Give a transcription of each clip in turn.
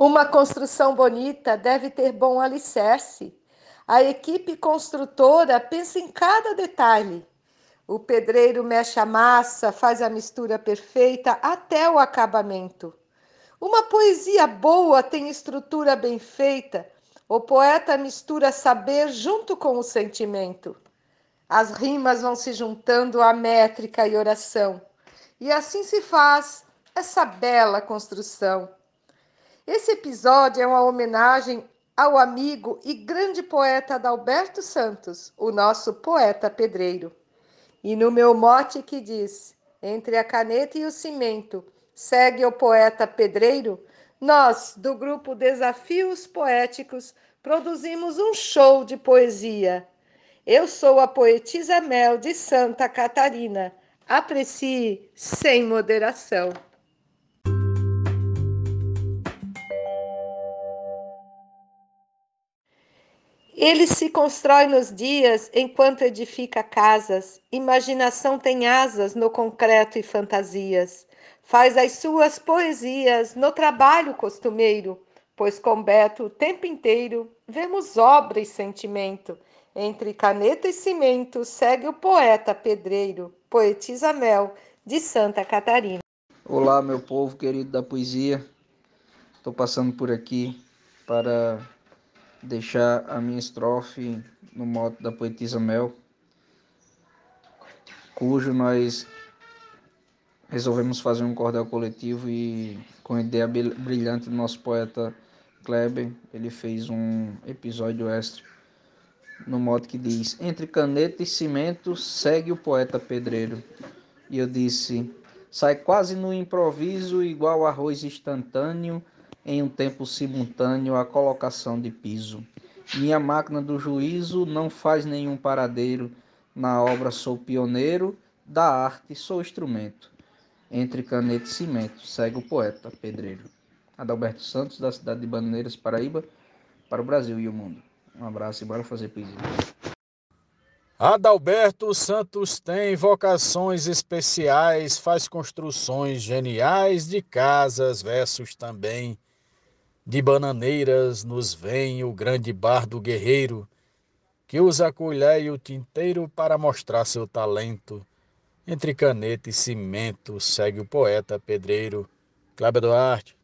Uma construção bonita deve ter bom alicerce. A equipe construtora pensa em cada detalhe. O pedreiro mexe a massa, faz a mistura perfeita até o acabamento. Uma poesia boa tem estrutura bem feita. O poeta mistura saber junto com o sentimento. As rimas vão se juntando à métrica e oração. E assim se faz essa bela construção. Esse episódio é uma homenagem ao amigo e grande poeta Adalberto Santos, o nosso poeta pedreiro. E no meu mote que diz: entre a caneta e o cimento, segue o poeta pedreiro, nós, do grupo Desafios Poéticos, produzimos um show de poesia. Eu sou a poetisa Mel de Santa Catarina. Aprecie sem moderação. Ele se constrói nos dias enquanto edifica casas, imaginação tem asas no concreto e fantasias. Faz as suas poesias no trabalho costumeiro, pois com Beto o tempo inteiro vemos obra e sentimento. Entre caneta e cimento segue o poeta pedreiro, poetisa Mel, de Santa Catarina. Olá, meu povo querido da poesia. Estou passando por aqui para deixar a minha estrofe no modo da poetisa Mel, cujo nós resolvemos fazer um cordel coletivo e com a ideia brilhante do nosso poeta Kleber, ele fez um episódio extra no modo que diz: Entre caneta e cimento segue o poeta pedreiro. E eu disse: Sai quase no improviso, igual arroz instantâneo em um tempo simultâneo a colocação de piso. Minha máquina do juízo não faz nenhum paradeiro, na obra sou pioneiro, da arte sou instrumento. Entre caneta e cimento, segue o poeta, pedreiro. Adalberto Santos, da cidade de Baneiras, Paraíba, para o Brasil e o mundo. Um abraço e bora fazer poesia. Adalberto Santos tem vocações especiais, faz construções geniais de casas, versos também de bananeiras nos vem o grande bardo guerreiro, que usa a colher e o tinteiro para mostrar seu talento. Entre caneta e cimento segue o poeta pedreiro Cláudio Duarte.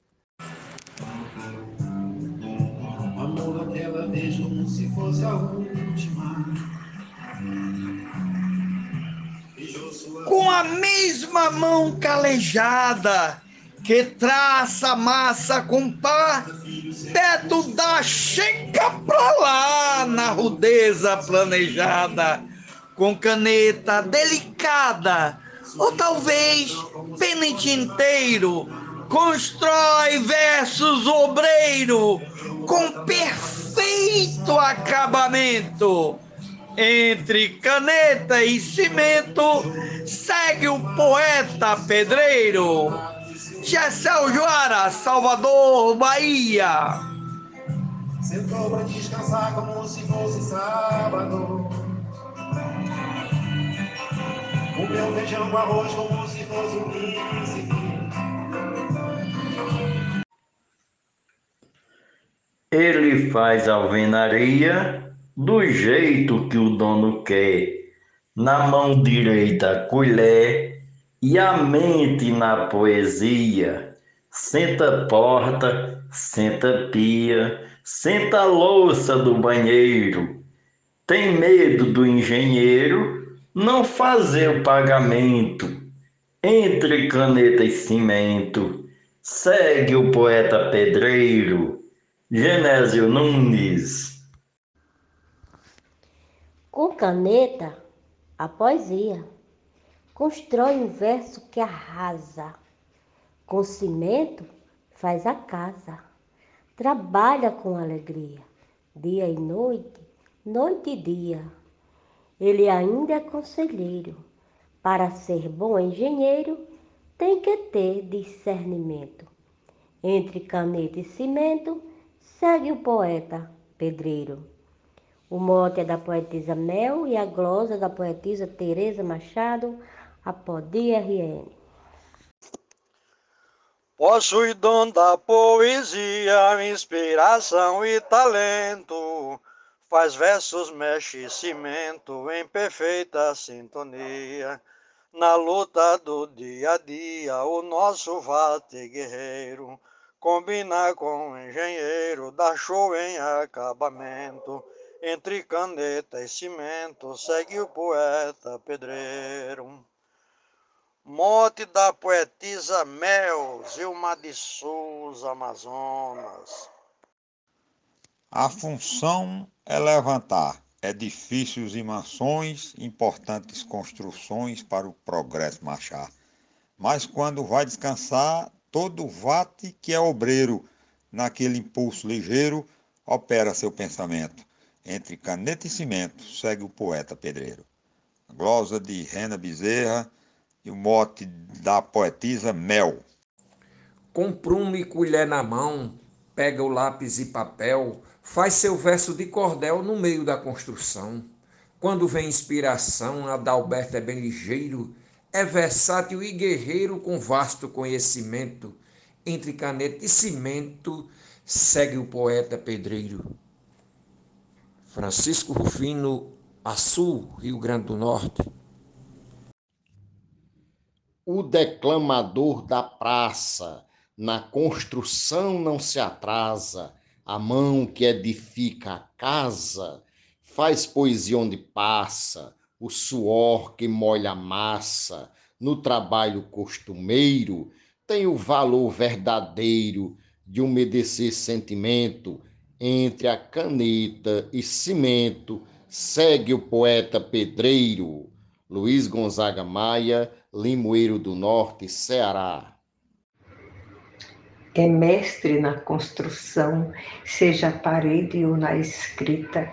Amor, aquela vez como se fosse a última. Com a mesma mão calejada que traça massa com pá, teto da checa pra lá, na rudeza planejada, com caneta delicada, ou talvez penente inteiro, constrói versos obreiro, com perfeito acabamento. Entre caneta e cimento, segue o poeta pedreiro Gessel Joara, Salvador, Bahia. Sentou pra descansar como se fosse sábado. O meu feijão com arroz como se fosse um príncipe. Ele faz alvenaria do jeito que o dono quer. Na mão direita, colher e a mente na poesia. Senta porta, senta pia, senta louça do banheiro. Tem medo do engenheiro não fazer o pagamento. Entre caneta e cimento, segue o poeta pedreiro, Genésio Nunes. Com caneta, a poesia constrói um verso que arrasa. Com cimento, faz a casa. Trabalha com alegria, dia e noite, noite e dia. Ele ainda é conselheiro. Para ser bom engenheiro, tem que ter discernimento. Entre caneta e cimento, segue o poeta pedreiro. O mote é da poetisa Mel e a glosa da poetisa Teresa Machado, a PODRN. Possui dom da poesia, inspiração e talento. Faz versos, mexe cimento em perfeita sintonia. Na luta do dia a dia, o nosso vate guerreiro combina com o engenheiro, dá show em acabamento. Entre caneta e cimento, segue o poeta pedreiro. Mote da poetisa Mel, Zilma de Souza, Amazonas. A função é levantar edifícios e mansões, importantes construções para o progresso marchar. Mas quando vai descansar, todo vate que é obreiro, naquele impulso ligeiro, opera seu pensamento. Entre caneta e cimento, segue o poeta pedreiro. Glosa de Rena Bezerra, e o mote da poetisa Mel. Com prumo e colher na mão, pega o lápis e papel, faz seu verso de cordel no meio da construção. Quando vem inspiração, Adalberto é bem ligeiro, é versátil e guerreiro com vasto conhecimento. Entre caneta e cimento, segue o poeta pedreiro. Francisco Rufino, Açu, Rio Grande do Norte o declamador da praça, na construção não se atrasa, a mão que edifica a casa, faz poesia onde passa, o suor que molha a massa, no trabalho costumeiro, tem o valor verdadeiro de umedecer sentimento, entre a caneta e cimento, segue o poeta pedreiro, Luiz Gonzaga Maia, Limoeiro do Norte, Ceará. É mestre na construção, seja parede ou na escrita.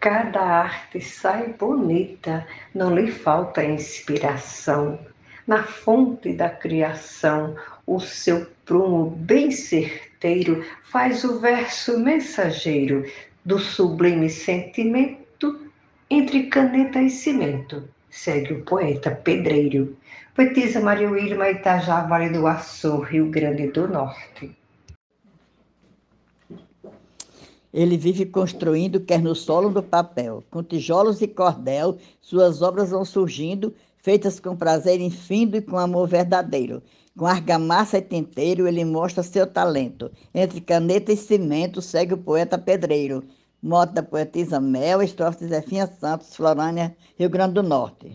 Cada arte sai bonita, não lhe falta inspiração. Na fonte da criação, o seu prumo bem certeiro faz o verso mensageiro do sublime sentimento entre caneta e cimento segue o poeta pedreiro. Poetisa Maria Wilma Itajá, Vale do Açu, Rio Grande do Norte. Ele vive construindo, quer no solo do papel, com tijolos e cordel, suas obras vão surgindo, feitas com prazer infindo e com amor verdadeiro. Com argamassa e tinteiro, ele mostra seu talento. Entre caneta e cimento, segue o poeta pedreiro. Mote da poetisa Mel, estrofe de Zefinha Santos, Florânia, Rio Grande do Norte.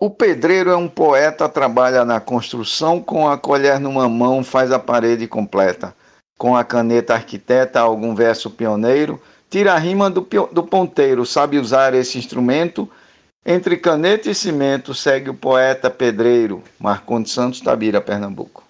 O pedreiro é um poeta, trabalha na construção, com a colher numa mão faz a parede completa. Com a caneta arquiteta, algum verso pioneiro, tira a rima do, do ponteiro, sabe usar esse instrumento. Entre caneta e cimento segue o poeta pedreiro, Marcondes Santos Tabira, Pernambuco.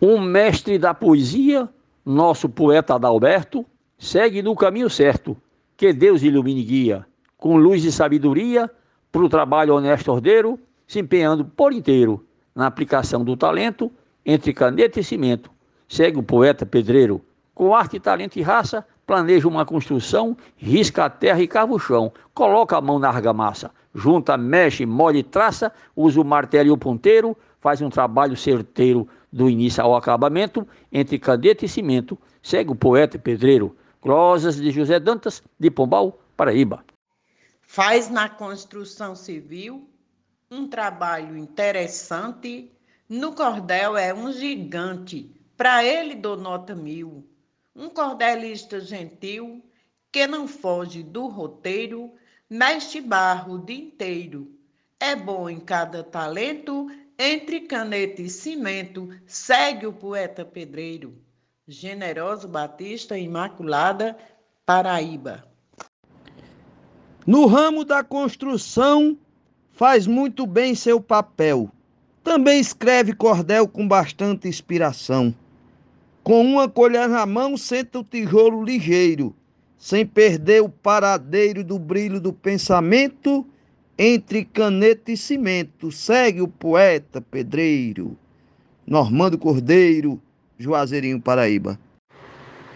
Um mestre da poesia, nosso poeta Adalberto, segue no caminho certo, que Deus ilumine e guia, com luz e sabedoria, para o trabalho honesto ordeiro, se empenhando por inteiro na aplicação do talento entre caneta e cimento. Segue o poeta pedreiro, com arte, talento e raça, planeja uma construção, risca a terra e cava o chão, coloca a mão na argamassa, junta, mexe, molha e traça, usa o martelo e o ponteiro, faz um trabalho certeiro do início ao acabamento, entre caneta e cimento. Segue o poeta pedreiro, Glosas de José Dantas, de Pombal, Paraíba. Faz na construção civil um trabalho interessante. No cordel é um gigante, para ele dou nota mil. Um cordelista gentil que não foge do roteiro, mexe barro o dia inteiro. É bom em cada talento, entre caneta e cimento, segue o poeta pedreiro. Generoso Batista Imaculada, Paraíba. No ramo da construção, faz muito bem seu papel. Também escreve cordel com bastante inspiração. Com uma colher na mão, senta o tijolo ligeiro, sem perder o paradeiro do brilho do pensamento. Entre caneta e cimento, segue o poeta pedreiro. Normando Cordeiro, Juazeirinho, Paraíba.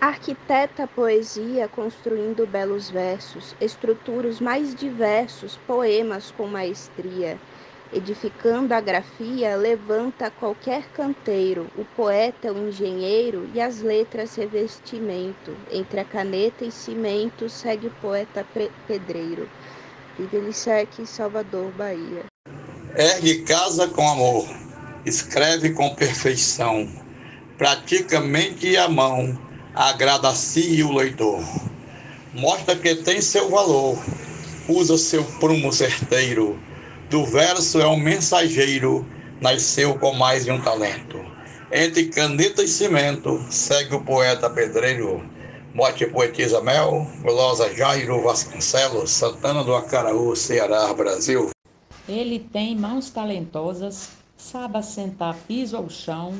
Arquiteta a poesia construindo belos versos, estrutura os mais diversos poemas com maestria. Edificando a grafia, levanta qualquer canteiro, o poeta, o engenheiro e as letras revestimento. Entre a caneta e cimento, segue o poeta pedreiro. Vive Lissec, Salvador, Bahia. Ergue casa com amor, escreve com perfeição, praticamente a mão, agrada a si e o leitor. Mostra que tem seu valor, usa seu prumo certeiro do verso é um mensageiro, nasceu com mais de um talento. Entre caneta e cimento, segue o poeta pedreiro. Mote poetisa Mel, Glosa Jairo Vasconcelos, Santana do Acaraú, Ceará, Brasil. Ele tem mãos talentosas, sabe assentar piso ao chão,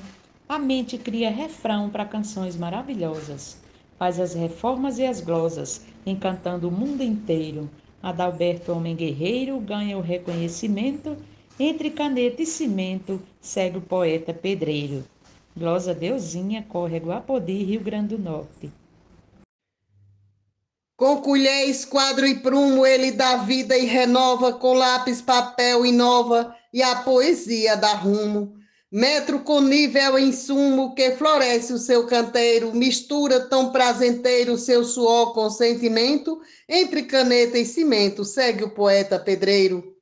a mente cria refrão para canções maravilhosas. Faz as reformas e as glosas, encantando o mundo inteiro. Adalberto Homem Guerreiro ganha o reconhecimento. Entre caneta e cimento, segue o poeta pedreiro. Glosa Deusinha, córrego Apodi, Rio Grande do Norte. Com colher, esquadro e prumo, ele dá vida e renova, com lápis, papel inova, e a poesia dá rumo. Metro com nível insumo que floresce o seu canteiro, mistura tão prazenteiro seu suor com sentimento, entre caneta e cimento, segue o poeta pedreiro.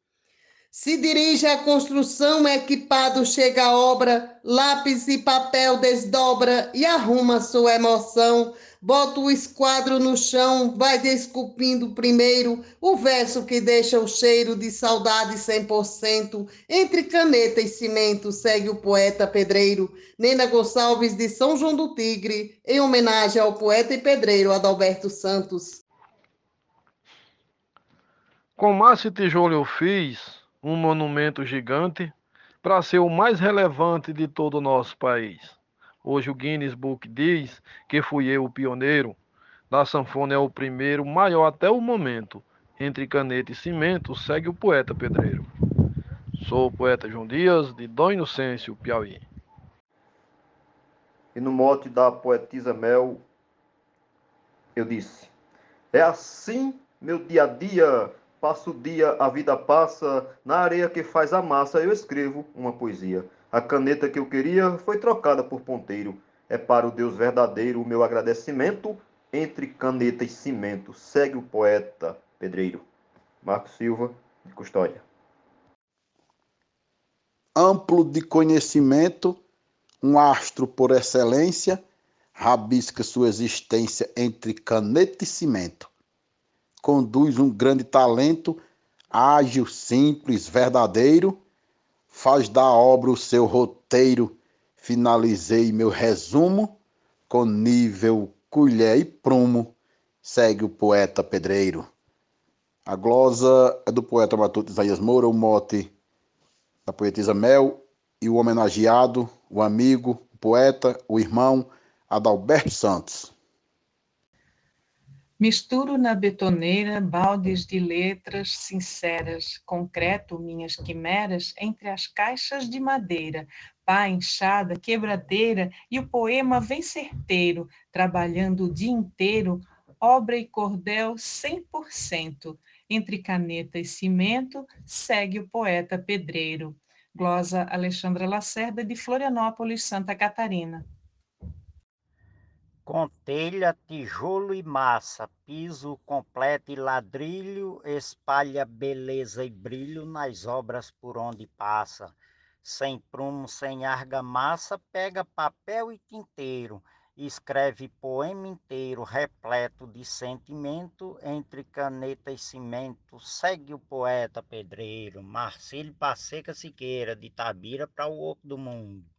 Se dirige à construção, equipado chega a obra, lápis e papel desdobra e arruma sua emoção, bota o esquadro no chão, vai desculpindo primeiro o verso que deixa o cheiro de saudade 100%. Entre caneta e cimento, segue o poeta pedreiro, Nena Gonçalves de São João do Tigre, em homenagem ao poeta e pedreiro Adalberto Santos. Com massa e tijolo eu fiz um monumento gigante para ser o mais relevante de todo o nosso país. Hoje o Guinness Book diz que fui eu o pioneiro. Da sanfona é o primeiro, maior até o momento. Entre caneta e cimento, segue o poeta pedreiro. Sou o poeta João Dias, de Dom Inocêncio, Piauí. E no mote da poetisa Mel, eu disse: É assim meu dia a dia, passo o dia, a vida passa, na areia que faz a massa eu escrevo uma poesia. A caneta que eu queria foi trocada por ponteiro. É para o Deus verdadeiro o meu agradecimento. Entre caneta e cimento, segue o poeta pedreiro. Marcos Silva, de Custódia. Amplo de conhecimento, um astro por excelência, rabisca sua existência entre caneta e cimento. Conduz um grande talento, ágil, simples, verdadeiro faz da obra o seu roteiro. Finalizei meu resumo com nível, colher e prumo. Segue o poeta pedreiro. A glosa é do poeta matuto Isaías Moura, o mote da poetisa Mel e o homenageado, o amigo, o poeta, o irmão Adalberto Santos. Misturo na betoneira baldes de letras sinceras, concreto minhas quimeras entre as caixas de madeira, pá inchada, quebradeira, e o poema vem certeiro, trabalhando o dia inteiro, obra e cordel cem por cento. Entre caneta e cimento, segue o poeta pedreiro. Glosa Alexandra Lacerda, de Florianópolis, Santa Catarina com telha, tijolo e massa, piso completo e ladrilho, espalha beleza e brilho nas obras por onde passa. Sem prumo, sem argamassa, pega papel e tinteiro, escreve poema inteiro, repleto de sentimento, entre caneta e cimento, segue o poeta pedreiro, Marcílio Passeca Siqueira, de Tabira para o Oco do Mundo.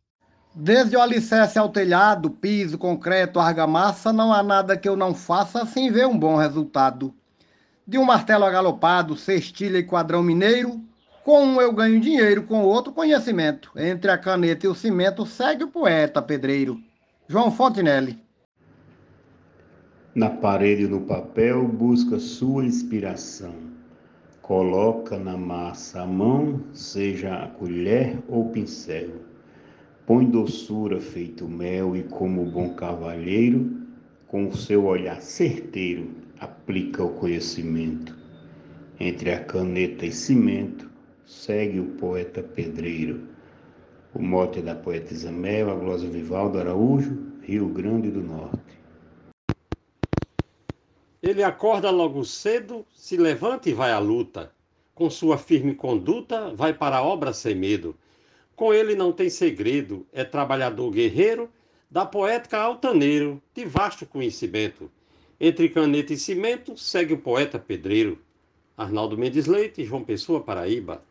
Desde o alicerce ao telhado, piso, concreto, argamassa, não há nada que eu não faça sem ver um bom resultado. De um martelo agalopado, cestilha e quadrão mineiro, com um eu ganho dinheiro, com outro conhecimento. Entre a caneta e o cimento segue o poeta pedreiro. João Fontinelli. Na parede no papel busca sua inspiração. Coloca na massa a mão, seja a colher ou pincel Põe doçura feito mel e como bom cavalheiro, com o seu olhar certeiro, aplica o conhecimento. Entre a caneta e cimento, segue o poeta pedreiro. O mote da poetisa Mel, a glosa Vivaldo Araújo, Rio Grande do Norte. Ele acorda logo cedo, se levanta e vai à luta. Com sua firme conduta, vai para a obra sem medo. Com ele não tem segredo, é trabalhador guerreiro, da poética altaneiro, de vasto conhecimento. Entre caneta e cimento, segue o poeta pedreiro. Arnaldo Mendes Leite, João Pessoa, Paraíba.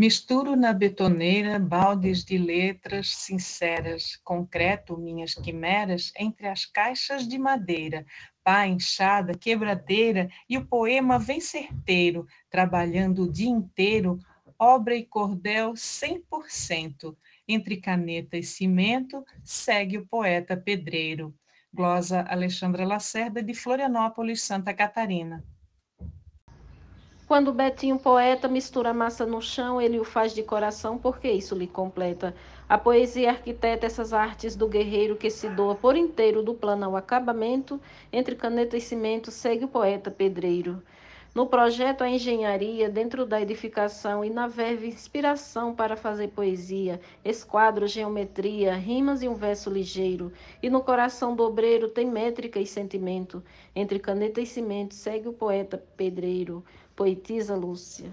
Misturo na betoneira baldes de letras sinceras, concreto minhas quimeras entre as caixas de madeira, pá, enxada, quebradeira, e o poema vem certeiro, trabalhando o dia inteiro, obra e cordel cem por cento. Entre caneta e cimento, segue o poeta pedreiro. Glosa Alexandra Lacerda, de Florianópolis, Santa Catarina. Quando Betinho poeta mistura massa no chão, ele o faz de coração, porque isso lhe completa. A poesia arquiteta essas artes do guerreiro que se doa por inteiro do plano ao acabamento, entre caneta e cimento segue o poeta pedreiro. No projeto a engenharia, dentro da edificação e na verve inspiração para fazer poesia, esquadro, geometria, rimas e um verso ligeiro. E no coração do obreiro tem métrica e sentimento. Entre caneta e cimento segue o poeta pedreiro, poetisa Lúcia.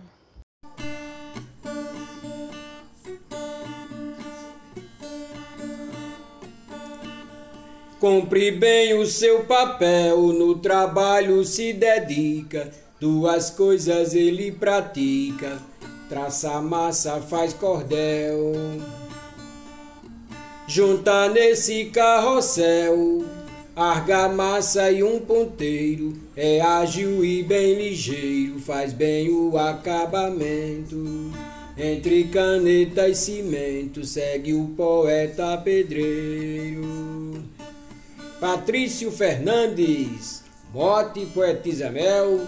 Cumpre bem o seu papel, no trabalho se dedica Duas coisas ele pratica, traça massa, faz cordel. Junta nesse carrossel, argamassa e um ponteiro, é ágil e bem ligeiro, faz bem o acabamento. Entre caneta e cimento, segue o poeta pedreiro. Patrício Fernandes, mote poetisa mel,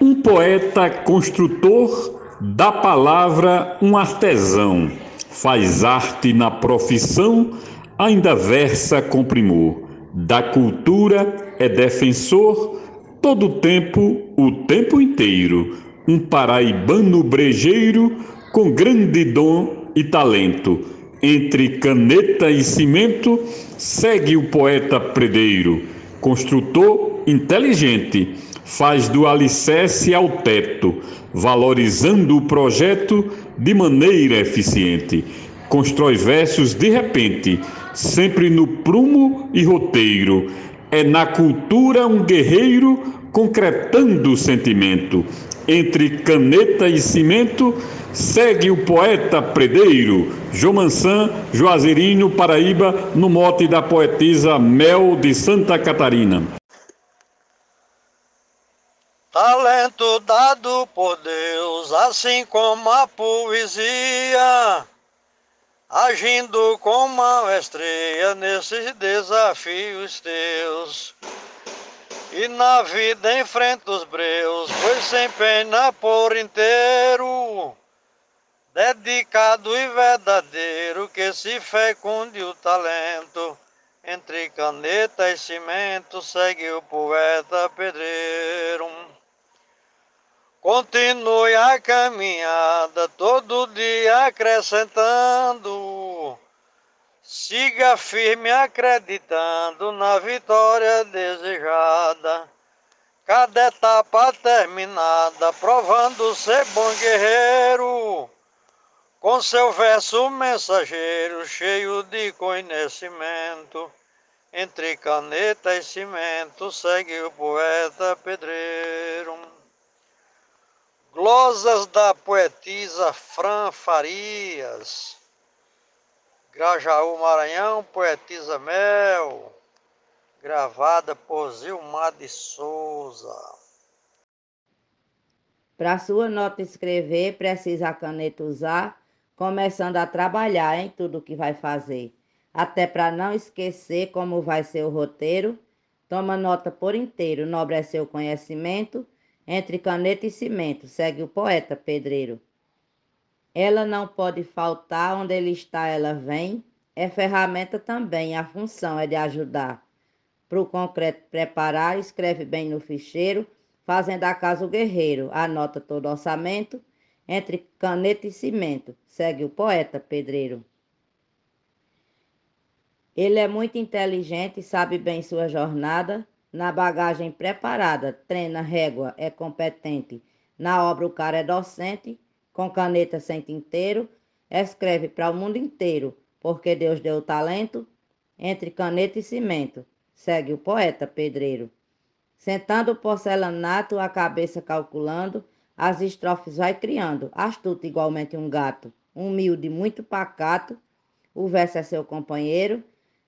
Um poeta construtor da palavra, um artesão, faz arte na profissão, ainda versa com primor. Da cultura é defensor, todo o tempo, o tempo inteiro. Um paraibano brejeiro com grande dom e talento. Entre caneta e cimento, segue o poeta predeiro, construtor inteligente faz do alicerce ao teto, valorizando o projeto de maneira eficiente. Constrói versos de repente, sempre no prumo e roteiro. É na cultura um guerreiro concretando o sentimento. Entre caneta e cimento, segue o poeta predeiro, Jomansan Juazeirinho, Paraíba, no mote da poetisa Mel de Santa Catarina. Talento dado por Deus, assim como a poesia, agindo com maestria nesses desafios teus. E na vida enfrenta os breus, pois sem pena por inteiro, dedicado e verdadeiro, que se fecunde o talento. Entre caneta e cimento segue o poeta pedreiro. Continue a caminhada, todo dia acrescentando. Siga firme acreditando na vitória desejada. Cada etapa terminada, provando ser bom guerreiro. Com seu verso mensageiro, cheio de conhecimento. Entre caneta e cimento, segue o poeta pedreiro. Glosas da poetisa Fran Farias. Grajaú, Maranhão, poetisa Mel. Gravada por Zilmar de Souza. Para sua nota escrever, precisa a caneta usar, começando a trabalhar em tudo que vai fazer. Até para não esquecer como vai ser o roteiro, toma nota por inteiro, nobre é seu conhecimento entre caneta e cimento, segue o poeta pedreiro. Ela não pode faltar, onde ele está, ela vem. É ferramenta também, a função é de ajudar. Para o concreto preparar, escreve bem no ficheiro, fazendo a casa o guerreiro, anota todo orçamento, entre caneta e cimento, segue o poeta pedreiro. Ele é muito inteligente, sabe bem sua jornada, na bagagem preparada, treina régua, é competente. Na obra o cara é docente, com caneta sem tinteiro, escreve para o mundo inteiro, porque Deus deu o talento, entre caneta e cimento, segue o poeta pedreiro. Sentando o porcelanato, a cabeça calculando, as estrofes vai criando, astuto igualmente um gato, humilde, muito pacato, o verso é seu companheiro,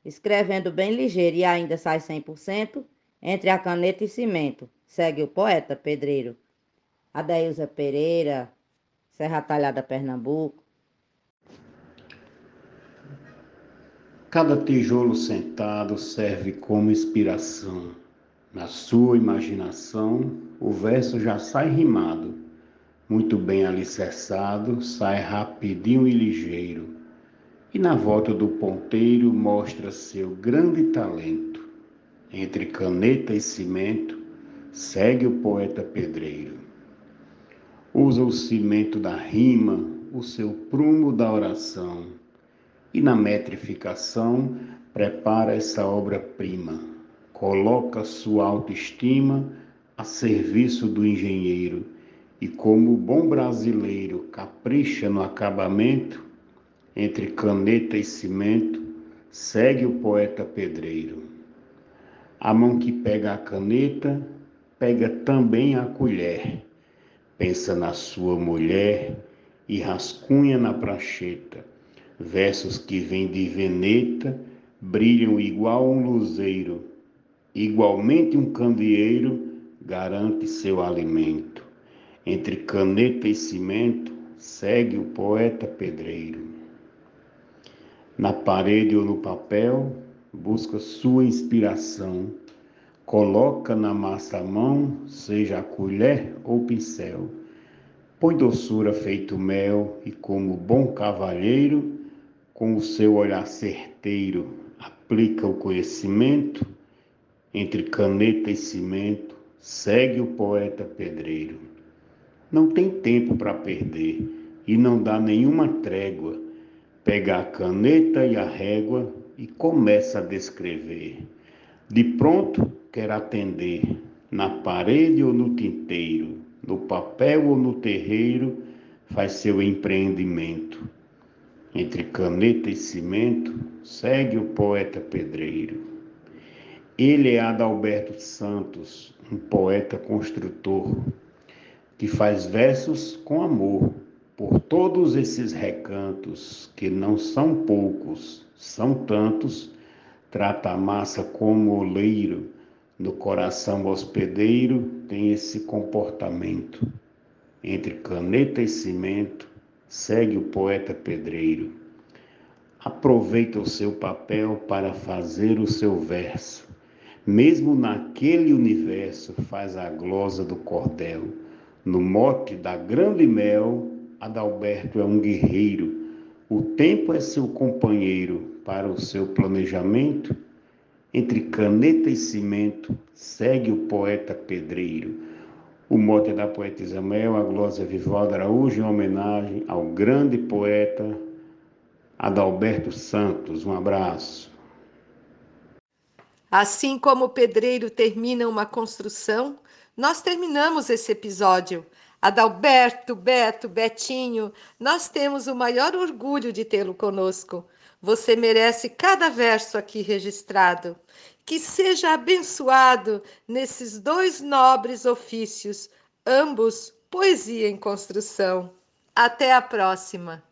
escrevendo bem ligeiro e ainda sai 100%, entre a caneta e cimento, segue o poeta pedreiro. Adeilza Pereira, Serra Talhada, Pernambuco. Cada tijolo sentado serve como inspiração na sua imaginação, o verso já sai rimado, muito bem alicerçado, sai rapidinho e ligeiro. E na volta do ponteiro mostra seu grande talento. Entre caneta e cimento, segue o poeta pedreiro. Usa o cimento da rima, o seu prumo da oração, e na metrificação prepara essa obra-prima coloca sua autoestima a serviço do engenheiro e, como bom brasileiro, capricha no acabamento, entre caneta e cimento, segue o poeta pedreiro. A mão que pega a caneta, pega também a colher, pensa na sua mulher e rascunha na prancheta, versos que vêm de veneta, brilham igual um luzeiro Igualmente, um candeeiro garante seu alimento. Entre caneta e cimento, segue o poeta pedreiro. Na parede ou no papel, busca sua inspiração. Coloca na massa a mão, seja a colher ou pincel. Põe doçura feito mel e, como bom cavalheiro, com o seu olhar certeiro, aplica o conhecimento entre caneta e cimento, segue o poeta pedreiro. Não tem tempo para perder e não dá nenhuma trégua. Pega a caneta e a régua e começa a descrever. De pronto, quer atender, na parede ou no tinteiro, no papel ou no terreiro, faz seu empreendimento. Entre caneta e cimento, segue o poeta pedreiro. Ele é Adalberto Santos, um poeta construtor, que faz versos com amor por todos esses recantos, que não são poucos, são tantos, trata a massa como oleiro, no coração hospedeiro tem esse comportamento. Entre caneta e cimento, segue o poeta pedreiro. Aproveita o seu papel para fazer o seu verso mesmo naquele universo faz a glosa do cordel. No mote da grande mel, Adalberto é um guerreiro. O tempo é seu companheiro para o seu planejamento. Entre caneta e cimento, segue o poeta pedreiro. O mote é da poetisa Mel, a glosa Vivaldo Araújo, em homenagem ao grande poeta Adalberto Santos. Um abraço. Assim como o pedreiro termina uma construção, nós terminamos esse episódio. Adalberto, Beto, Betinho, nós temos o maior orgulho de tê-lo conosco. Você merece cada verso aqui registrado. Que seja abençoado nesses dois nobres ofícios, ambos poesia em construção. Até a próxima!